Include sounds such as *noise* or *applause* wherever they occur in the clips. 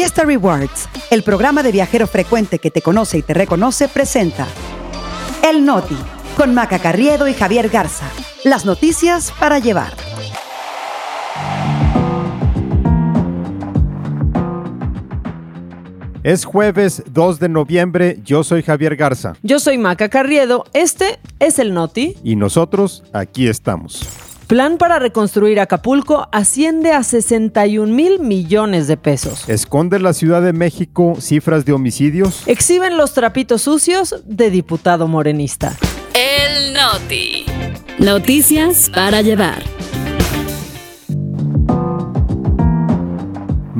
Fiesta Rewards, el programa de viajero frecuente que te conoce y te reconoce, presenta El Noti, con Maca Carriedo y Javier Garza. Las noticias para llevar. Es jueves 2 de noviembre, yo soy Javier Garza. Yo soy Maca Carriedo, este es el Noti. Y nosotros aquí estamos. Plan para reconstruir Acapulco asciende a 61 mil millones de pesos. Esconde la Ciudad de México cifras de homicidios. Exhiben los trapitos sucios de diputado morenista. El Noti. Noticias para llevar.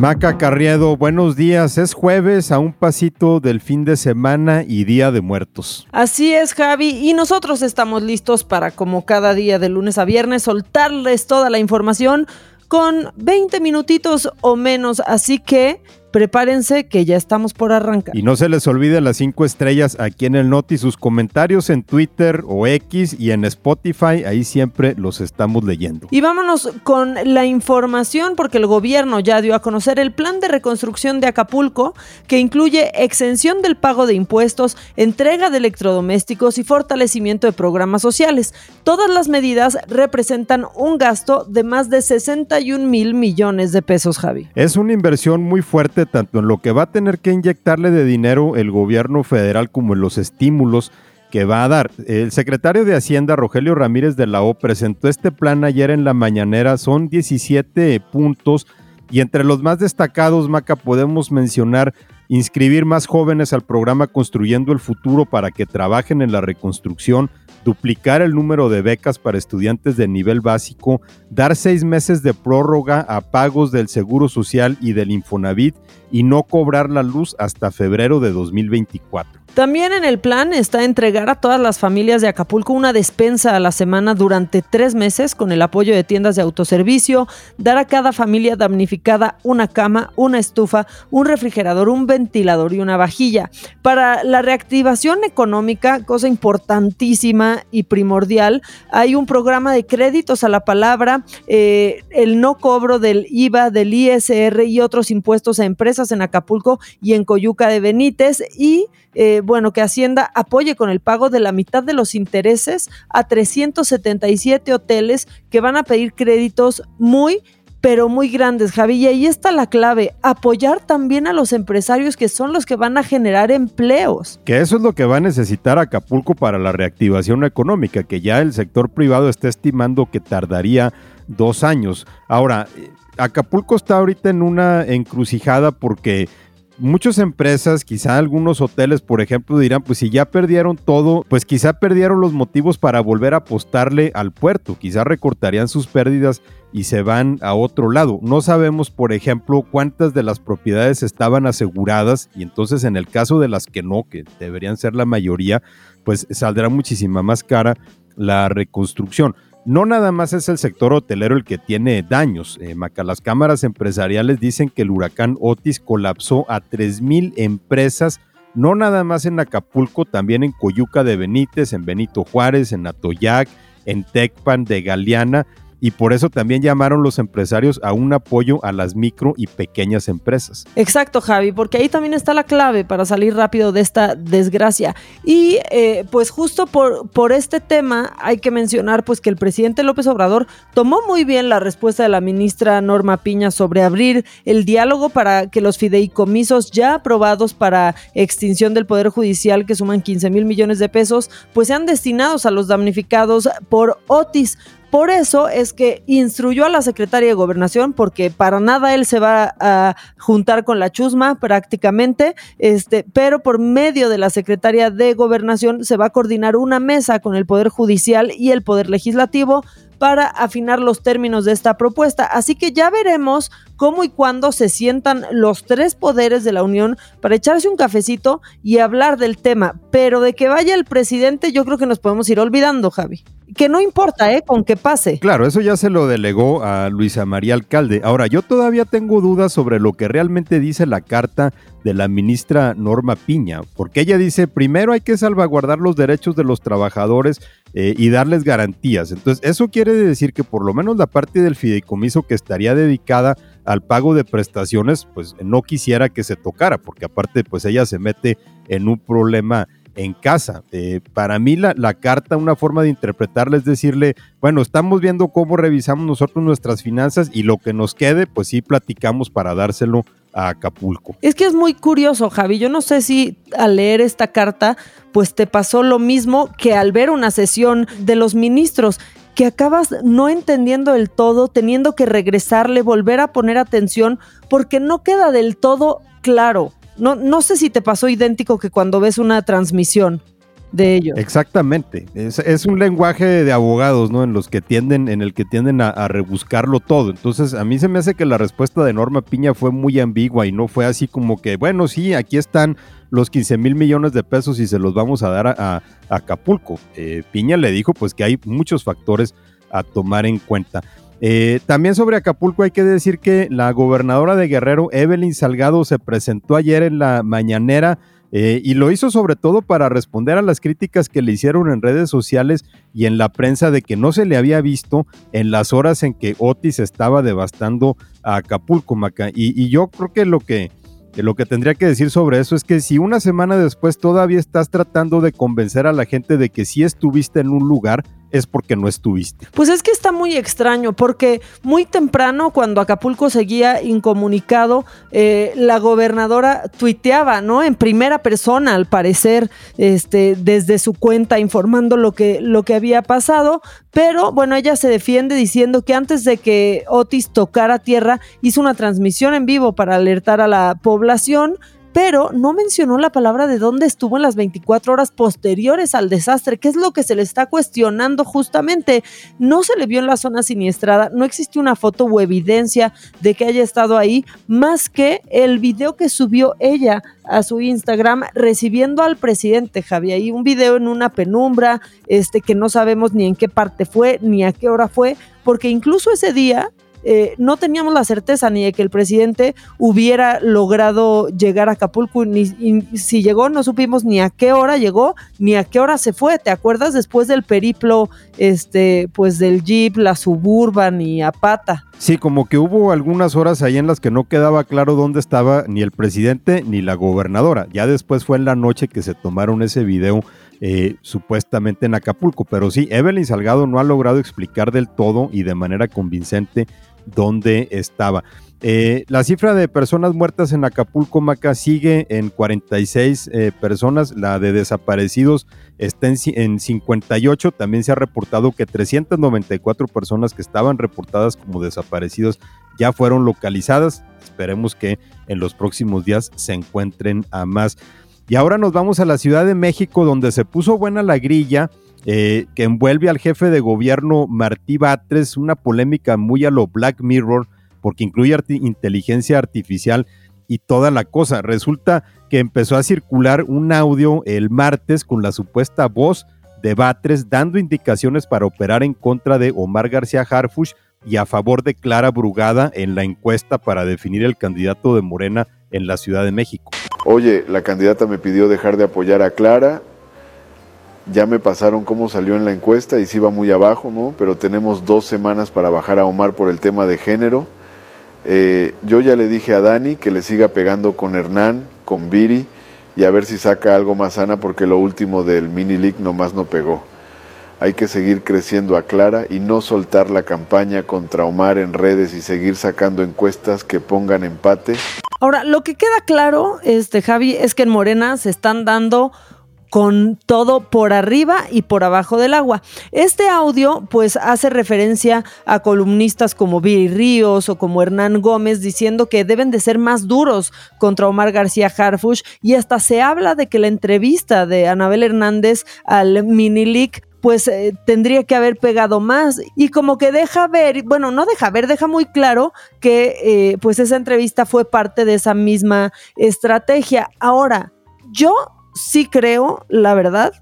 Maca Carriedo, buenos días. Es jueves a un pasito del fin de semana y Día de Muertos. Así es, Javi, y nosotros estamos listos para, como cada día de lunes a viernes, soltarles toda la información con 20 minutitos o menos. Así que prepárense que ya estamos por arrancar. Y no se les olvide las cinco estrellas aquí en el Noti, sus comentarios en Twitter o X y en Spotify, ahí siempre los estamos leyendo. Y vámonos con la información porque el gobierno ya dio a conocer el plan de reconstrucción de Acapulco que incluye exención del pago de impuestos, entrega de electrodomésticos y fortalecimiento de programas sociales. Todas las medidas representan un gasto de más de 61 mil millones de pesos, Javi. Es una inversión muy fuerte tanto en lo que va a tener que inyectarle de dinero el gobierno federal como en los estímulos que va a dar. El secretario de Hacienda, Rogelio Ramírez de la O, presentó este plan ayer en la mañanera. Son 17 puntos y entre los más destacados, Maca, podemos mencionar inscribir más jóvenes al programa Construyendo el Futuro para que trabajen en la reconstrucción, duplicar el número de becas para estudiantes de nivel básico, dar seis meses de prórroga a pagos del Seguro Social y del Infonavit y no cobrar la luz hasta febrero de 2024. También en el plan está entregar a todas las familias de Acapulco una despensa a la semana durante tres meses con el apoyo de tiendas de autoservicio, dar a cada familia damnificada una cama, una estufa, un refrigerador, un ventilador y una vajilla. Para la reactivación económica, cosa importantísima y primordial, hay un programa de créditos a la palabra, eh, el no cobro del IVA, del ISR y otros impuestos a empresas en Acapulco y en Coyuca de Benítez y eh, bueno, que Hacienda apoye con el pago de la mitad de los intereses a 377 hoteles que van a pedir créditos muy pero muy grandes, Javi. Y ahí está la clave, apoyar también a los empresarios que son los que van a generar empleos. Que eso es lo que va a necesitar Acapulco para la reactivación económica, que ya el sector privado está estimando que tardaría dos años. Ahora, Acapulco está ahorita en una encrucijada porque muchas empresas, quizá algunos hoteles, por ejemplo, dirán, pues si ya perdieron todo, pues quizá perdieron los motivos para volver a apostarle al puerto, quizá recortarían sus pérdidas y se van a otro lado. No sabemos, por ejemplo, cuántas de las propiedades estaban aseguradas y entonces en el caso de las que no, que deberían ser la mayoría, pues saldrá muchísima más cara la reconstrucción. No nada más es el sector hotelero el que tiene daños. Eh, Maca, las cámaras empresariales dicen que el huracán Otis colapsó a 3.000 empresas, no nada más en Acapulco, también en Coyuca de Benítez, en Benito Juárez, en Atoyac, en Tecpan de Galeana y por eso también llamaron los empresarios a un apoyo a las micro y pequeñas empresas. Exacto, Javi, porque ahí también está la clave para salir rápido de esta desgracia. Y eh, pues justo por, por este tema hay que mencionar pues que el presidente López Obrador tomó muy bien la respuesta de la ministra Norma Piña sobre abrir el diálogo para que los fideicomisos ya aprobados para extinción del Poder Judicial, que suman 15 mil millones de pesos, pues sean destinados a los damnificados por Otis. Por eso es que instruyó a la secretaria de Gobernación, porque para nada él se va a juntar con la chusma prácticamente, este, pero por medio de la secretaria de Gobernación se va a coordinar una mesa con el Poder Judicial y el Poder Legislativo para afinar los términos de esta propuesta. Así que ya veremos cómo y cuándo se sientan los tres poderes de la Unión para echarse un cafecito y hablar del tema. Pero de que vaya el presidente, yo creo que nos podemos ir olvidando, Javi que no importa, ¿eh? Con que pase. Claro, eso ya se lo delegó a Luisa María Alcalde. Ahora, yo todavía tengo dudas sobre lo que realmente dice la carta de la ministra Norma Piña, porque ella dice, primero hay que salvaguardar los derechos de los trabajadores eh, y darles garantías. Entonces, eso quiere decir que por lo menos la parte del fideicomiso que estaría dedicada al pago de prestaciones, pues no quisiera que se tocara, porque aparte pues ella se mete en un problema en casa. Eh, para mí la, la, carta, una forma de interpretarla es decirle, bueno, estamos viendo cómo revisamos nosotros nuestras finanzas y lo que nos quede, pues sí platicamos para dárselo a Acapulco. Es que es muy curioso, Javi. Yo no sé si al leer esta carta, pues te pasó lo mismo que al ver una sesión de los ministros que acabas no entendiendo el todo, teniendo que regresarle, volver a poner atención, porque no queda del todo claro. No, no sé si te pasó idéntico que cuando ves una transmisión de ellos. Exactamente. Es, un lenguaje de abogados, ¿no? En los que tienden, en el que tienden a, rebuscarlo todo. Entonces, a mí se me hace que la respuesta de Norma Piña fue muy ambigua y no fue así como que, bueno, sí, aquí están los 15 mil millones de pesos y se los vamos a dar a, Acapulco. Eh, Piña le dijo pues que hay muchos factores a tomar en cuenta. Eh, también sobre Acapulco hay que decir que la gobernadora de Guerrero, Evelyn Salgado, se presentó ayer en la mañanera eh, y lo hizo sobre todo para responder a las críticas que le hicieron en redes sociales y en la prensa de que no se le había visto en las horas en que Otis estaba devastando a Acapulco, Maca. Y, yo creo que lo que, que lo que tendría que decir sobre eso es que si una semana después todavía estás tratando de convencer a la gente de que sí estuviste en un lugar, es porque no estuviste. Pues es que está muy extraño, porque muy temprano, cuando Acapulco seguía incomunicado, eh, la gobernadora tuiteaba, ¿no? En primera persona, al parecer, este, desde su cuenta, informando lo que, lo que había pasado. Pero bueno, ella se defiende diciendo que antes de que Otis tocara tierra, hizo una transmisión en vivo para alertar a la población pero no mencionó la palabra de dónde estuvo en las 24 horas posteriores al desastre, que es lo que se le está cuestionando justamente. No se le vio en la zona siniestrada, no existe una foto o evidencia de que haya estado ahí, más que el video que subió ella a su Instagram recibiendo al presidente Javier. Un video en una penumbra, este que no sabemos ni en qué parte fue, ni a qué hora fue, porque incluso ese día eh, no teníamos la certeza ni de que el presidente hubiera logrado llegar a Acapulco, ni si llegó no supimos ni a qué hora llegó, ni a qué hora se fue, ¿te acuerdas? Después del periplo, este, pues del Jeep, la Suburban y a pata. Sí, como que hubo algunas horas ahí en las que no quedaba claro dónde estaba ni el presidente ni la gobernadora. Ya después fue en la noche que se tomaron ese video eh, supuestamente en Acapulco. Pero sí, Evelyn Salgado no ha logrado explicar del todo y de manera convincente dónde estaba. Eh, la cifra de personas muertas en Acapulco, Maca, sigue en 46 eh, personas. La de desaparecidos está en, en, 58. También se ha reportado que 394 personas que estaban reportadas como desaparecidos ya fueron localizadas. Esperemos que en los próximos días se encuentren a más. Y ahora nos vamos a la Ciudad de México, donde se puso buena la grilla eh, que envuelve al jefe de gobierno Martí Batres, una polémica muy a lo Black Mirror, porque incluye inteligencia artificial y toda la cosa. Resulta que empezó a circular un audio el martes con la supuesta voz de Batres dando indicaciones para operar en contra de Omar García Harfush y a favor de Clara Brugada en la encuesta para definir el candidato de Morena en la Ciudad de México. Oye, la candidata me pidió dejar de apoyar a Clara ya me pasaron cómo salió en la encuesta y sí va muy abajo, ¿no? Pero tenemos dos semanas para bajar a Omar por el tema de género. Eh, yo ya le dije a Dani que le siga pegando con Hernán, con Viri y a ver si saca algo más sana porque lo último del mini league nomás no pegó. Hay que seguir creciendo a Clara y no soltar la campaña contra Omar en redes y seguir sacando encuestas que pongan empate. Ahora, lo que queda claro, este Javi, es que en Morena se están dando con todo por arriba y por abajo del agua. Este audio pues hace referencia a columnistas como Viri Ríos o como Hernán Gómez diciendo que deben de ser más duros contra Omar García Harfush y hasta se habla de que la entrevista de Anabel Hernández al Minilic pues eh, tendría que haber pegado más y como que deja ver, bueno, no deja ver, deja muy claro que eh, pues esa entrevista fue parte de esa misma estrategia. Ahora, yo sí creo, la verdad,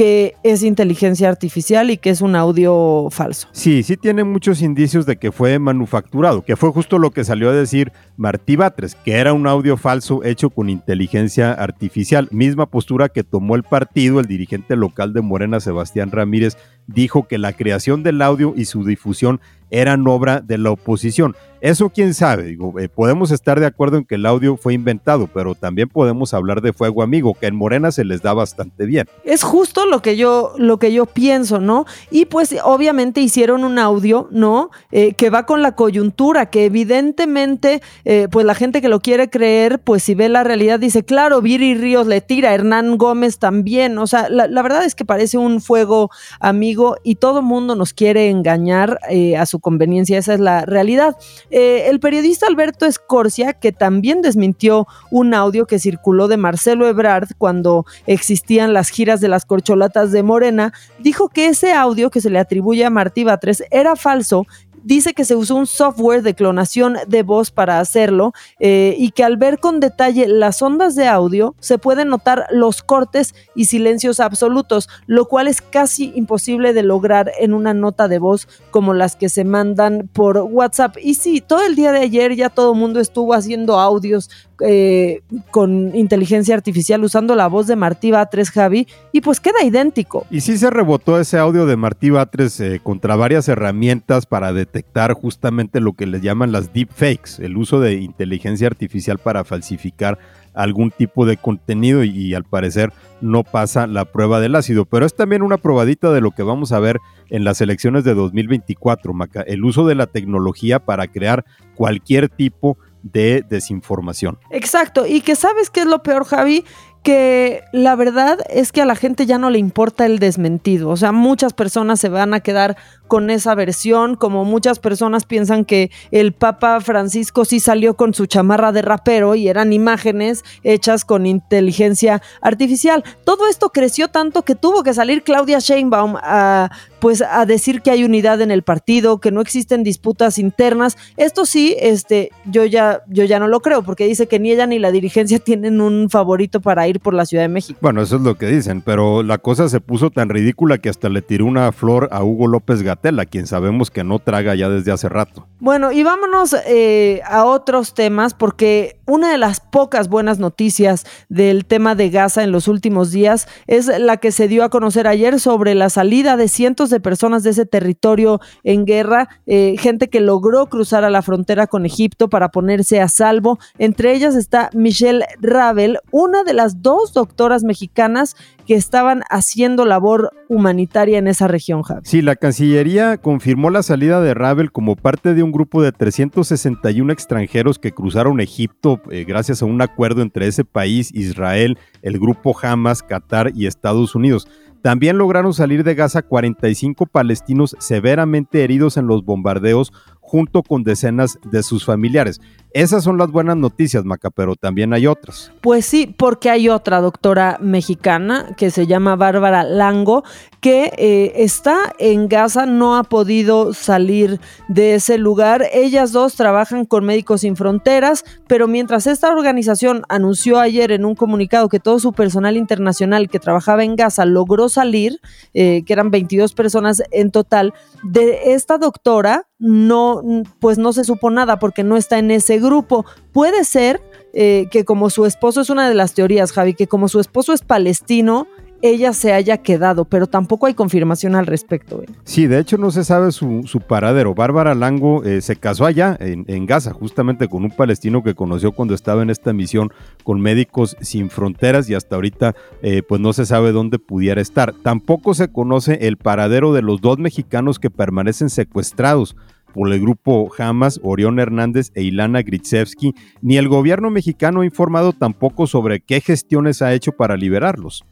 que es inteligencia artificial y que es un audio falso. Sí, sí tiene muchos indicios de que fue manufacturado, que fue justo lo que salió a decir Martí Batres, que era un audio falso hecho con inteligencia artificial. Misma postura que tomó el partido, el dirigente local de Morena, Sebastián Ramírez, dijo que la creación del audio y su difusión eran obra de la oposición. Eso quién sabe, digo, eh, podemos estar de acuerdo en que el audio fue inventado, pero también podemos hablar de fuego amigo, que en Morena se les da bastante bien. Es justo lo que yo, lo que yo pienso, ¿no? Y pues obviamente hicieron un audio, ¿no? Eh, que va con la coyuntura, que evidentemente, eh, pues la gente que lo quiere creer, pues si ve la realidad dice, claro, Viri Ríos le tira, Hernán Gómez también, o sea, la, la verdad es que parece un fuego amigo y todo mundo nos quiere engañar a conveniencia, esa es la realidad. Eh, el periodista Alberto Escorcia, que también desmintió un audio que circuló de Marcelo Ebrard cuando existían las giras de las corcholatas de Morena, dijo que ese audio que se le atribuye a Martí Batres era falso dice que se usó un software de clonación de voz para hacerlo eh, y que al ver con detalle las ondas de audio se pueden notar los cortes y silencios absolutos, lo cual es casi imposible de lograr en una nota de voz como las que se mandan por WhatsApp. Y sí, todo el día de ayer ya todo el mundo estuvo haciendo audios eh, con inteligencia artificial usando la voz de Martí Batres, Javi, y pues queda idéntico. Y sí se rebotó ese audio de Martí Batres eh, contra varias herramientas para detectar justamente lo que le llaman las deepfakes, el uso de inteligencia artificial para falsificar algún tipo de contenido y, al parecer no pasa la prueba del ácido. Pero es también una probadita de lo que vamos a ver en las elecciones de 2024, Maca, el uso de la tecnología para crear cualquier tipo de de desinformación. Exacto, y que sabes qué es lo peor, Javi, que la verdad es que a la gente ya no le importa el desmentido. O sea, muchas personas se van a quedar con esa versión, como muchas personas piensan que el Papa Francisco sí salió con su chamarra de rapero y eran imágenes hechas con inteligencia artificial. Todo esto creció tanto que tuvo que salir Claudia Sheinbaum a pues a decir que hay unidad en el partido, que no existen disputas internas. Esto sí, este, yo ya, yo ya no lo creo, porque dice que ni ella ni la dirigencia *laughs* tienen un favorito para ir por la Ciudad de México. Bueno, eso es lo que dicen, pero la cosa se puso tan ridícula que hasta le tiró una flor a Hugo López Gatela, quien sabemos que no traga ya desde hace rato. Bueno, y vámonos eh, a otros temas, porque una de las pocas buenas noticias del tema de Gaza en los últimos días es la que se dio a conocer ayer sobre la salida de cientos de personas de ese territorio en guerra, eh, gente que logró cruzar a la frontera con Egipto para ponerse a salvo. Entre ellas está Michelle Ravel, una de las dos doctoras mexicanas que estaban haciendo labor humanitaria en esa región, Javi. Sí, la Cancillería confirmó la salida de Ravel como parte de un grupo de 361 extranjeros que cruzaron Egipto eh, gracias a un acuerdo entre ese país, Israel, el grupo Hamas, Qatar y Estados Unidos. También lograron salir de Gaza 45 palestinos severamente heridos en los bombardeos junto con decenas de sus familiares. Esas son las buenas noticias, Maca, pero también hay otras. Pues sí, porque hay otra doctora mexicana que se llama Bárbara Lango, que eh, está en Gaza, no ha podido salir de ese lugar. Ellas dos trabajan con Médicos Sin Fronteras, pero mientras esta organización anunció ayer en un comunicado que todo su personal internacional que trabajaba en Gaza logró salir, eh, que eran 22 personas en total, de esta doctora no, pues no se supo nada porque no está en ese grupo. Puede ser eh, que como su esposo es una de las teorías, Javi, que como su esposo es palestino, ella se haya quedado, pero tampoco hay confirmación al respecto. ¿eh? Sí, de hecho no se sabe su, paradero. Bárbara Lango eh, se casó allá, en, Gaza, justamente con un palestino que conoció cuando estaba en esta misión con Médicos Sin Fronteras y hasta ahorita eh, pues no se sabe dónde pudiera estar. Tampoco se conoce el paradero de los dos mexicanos que permanecen secuestrados por el grupo Hamas, Orión Hernández e Ilana Gritsevsky, ni el gobierno mexicano ha informado tampoco sobre qué gestiones ha hecho para liberarlos.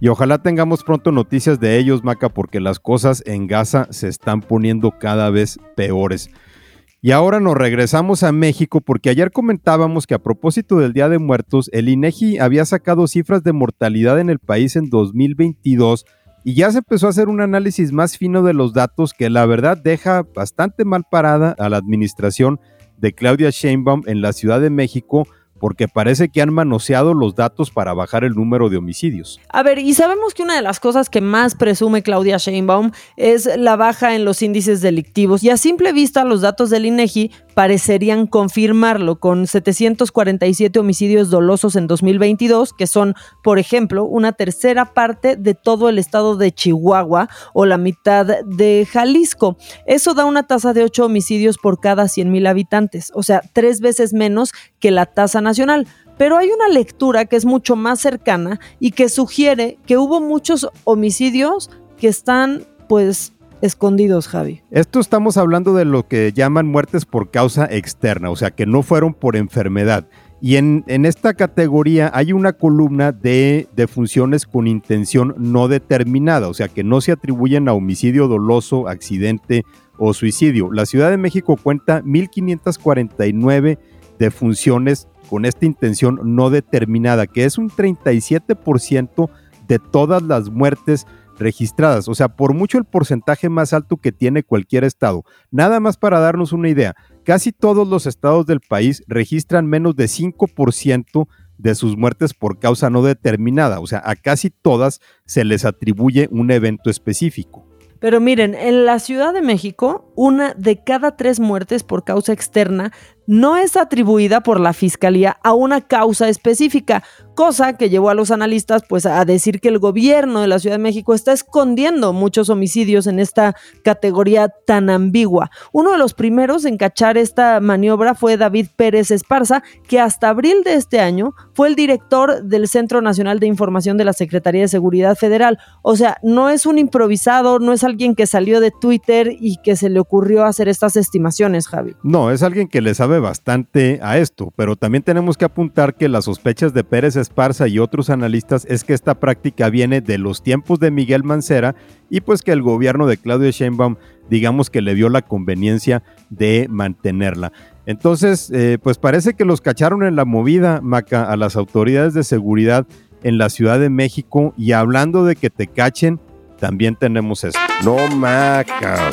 Y ojalá tengamos pronto noticias de ellos, Maca, porque las cosas en Gaza se están poniendo cada vez peores. Y ahora nos regresamos a México porque ayer comentábamos que a propósito del Día de Muertos, el INEGI había sacado cifras de mortalidad en el país en 2022 y ya se empezó a hacer un análisis más fino de los datos que la verdad deja bastante mal parada a la administración de Claudia Sheinbaum en la Ciudad de México porque parece que han manoseado los datos para bajar el número de homicidios. A ver, y sabemos que una de las cosas que más presume Claudia Sheinbaum es la baja en los índices delictivos y a simple vista los datos del INEGI parecerían confirmarlo, con 747 homicidios dolosos en 2022, que son, por ejemplo, una tercera parte de todo el estado de Chihuahua o la mitad de Jalisco. Eso da una tasa de 8 homicidios por cada 100 mil habitantes, o sea, tres veces menos que la tasa nacional. Pero hay una lectura que es mucho más cercana y que sugiere que hubo muchos homicidios que están, pues, escondidos, Javi. Esto estamos hablando de lo que llaman muertes por causa externa, o sea, que no fueron por enfermedad. Y en, esta categoría hay una columna de defunciones con intención no determinada, o sea, que no se atribuyen a homicidio doloso, accidente o suicidio. La Ciudad de México cuenta 1.549 defunciones con esta intención no determinada, que es un 37% de todas las muertes registradas, o sea, por mucho el porcentaje más alto que tiene cualquier estado. Nada más para darnos una idea, casi todos los estados del país registran menos de 5% de sus muertes por causa no determinada, o sea, a casi todas se les atribuye un evento específico. Pero miren, en la Ciudad de México, una de cada tres muertes por causa externa no es atribuida por la Fiscalía a una causa específica, cosa que llevó a los analistas pues a decir que el gobierno de la Ciudad de México está escondiendo muchos homicidios en esta categoría tan ambigua. Uno de los primeros en cachar esta maniobra fue David Pérez Esparza, que hasta abril de este año fue el director del Centro Nacional de Información de la Secretaría de Seguridad Federal. O sea, no es un improvisado, no es alguien que salió de Twitter y que se le ocurrió hacer estas estimaciones, Javi. No, es alguien que le sabe bastante a esto, pero también tenemos que apuntar que las sospechas de Pérez Esparza y otros analistas es que esta práctica viene de los tiempos de Miguel Mancera y pues que el gobierno de Claudio Sheinbaum digamos que le dio la conveniencia de mantenerla. Entonces, eh, pues parece que los cacharon en la movida, Maca, a las autoridades de seguridad en la Ciudad de México y hablando de que te cachen, también tenemos eso. No, Maca.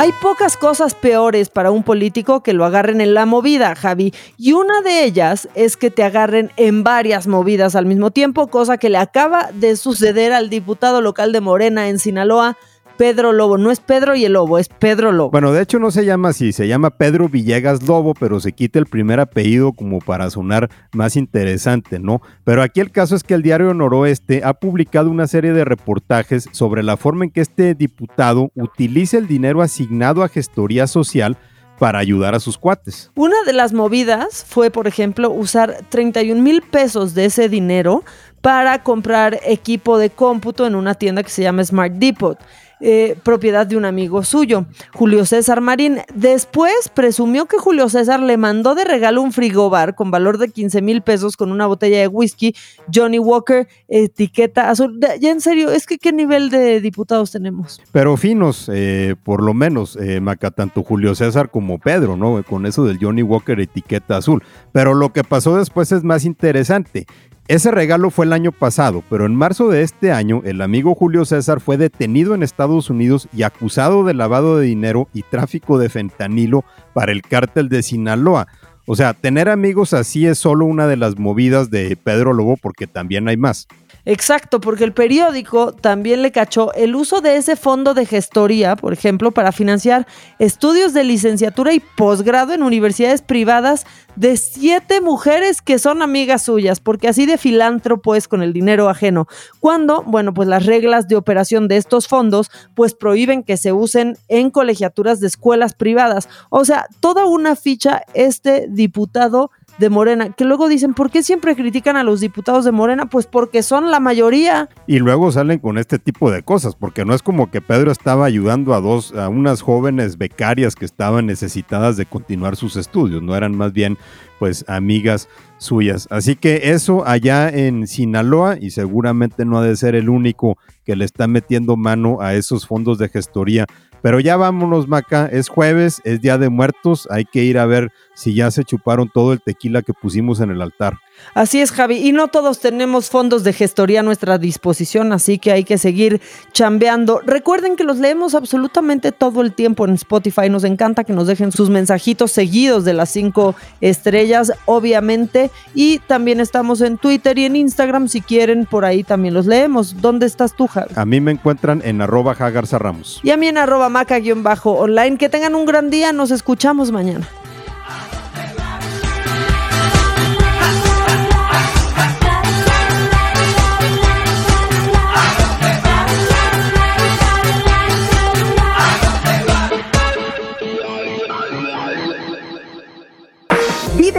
Hay pocas cosas peores para un político que lo agarren en la movida, Javi. Y una de ellas es que te agarren en varias movidas al mismo tiempo, cosa que le acaba de suceder al diputado local de Morena en Sinaloa, Pedro Lobo. No es Pedro y el Lobo, es Pedro Lobo. Bueno, de hecho no se llama así, se llama Pedro Villegas Lobo, pero se quita el primer apellido como para sonar más interesante, ¿no? Pero aquí el caso es que el diario Noroeste ha publicado una serie de reportajes sobre la forma en que este diputado utiliza el dinero asignado a gestoría social para ayudar a sus cuates. Una de las movidas fue, por ejemplo, usar 31 mil pesos de ese dinero para comprar equipo de cómputo en una tienda que se llama Smart Depot. Eh, propiedad de un amigo suyo, Julio César Marín. Después presumió que Julio César le mandó de regalo un frigobar con valor de 15 mil pesos con una botella de whisky, Johnny Walker, etiqueta azul. Ya en serio, es que qué nivel de diputados tenemos. Pero finos, eh, por lo menos, eh, Maca, tanto Julio César como Pedro, ¿no? Con eso del Johnny Walker etiqueta azul. Pero lo que pasó después es más interesante. Ese regalo fue el año pasado, pero en marzo de este año el amigo Julio César fue detenido en Estados Unidos y acusado de lavado de dinero y tráfico de fentanilo para el cártel de Sinaloa. O sea, tener amigos así es solo una de las movidas de Pedro Lobo porque también hay más. Exacto, porque el periódico también le cachó el uso de ese fondo de gestoría, por ejemplo, para financiar estudios de licenciatura y posgrado en universidades privadas de siete mujeres que son amigas suyas, porque así de filántropo es con el dinero ajeno. Cuando, bueno, pues las reglas de operación de estos fondos, pues prohíben que se usen en colegiaturas de escuelas privadas. O sea, toda una ficha este diputado de Morena, que luego dicen, ¿por qué siempre critican a los diputados de Morena? Pues porque son la mayoría. Y luego salen con este tipo de cosas, porque no es como que Pedro estaba ayudando a dos, a unas jóvenes becarias que estaban necesitadas de continuar sus estudios, no eran más bien pues amigas suyas. Así que eso allá en Sinaloa y seguramente no ha de ser el único que le está metiendo mano a esos fondos de gestoría. Pero ya vámonos, Maca, es jueves, es Día de Muertos, hay que ir a ver si ya se chuparon todo el tequila que pusimos en el altar. Así es, Javi. Y no todos tenemos fondos de gestoría a nuestra disposición, así que hay que seguir chambeando. Recuerden que los leemos absolutamente todo el tiempo en Spotify. Nos encanta que nos dejen sus mensajitos seguidos de las cinco estrellas, obviamente. Y también estamos en Twitter y en Instagram. Si quieren, por ahí también los leemos. ¿Dónde estás tú, Javi? A mí me encuentran en arroba Jagarza Ramos. Y a mí en arroba maca-online. Que tengan un gran día. Nos escuchamos mañana.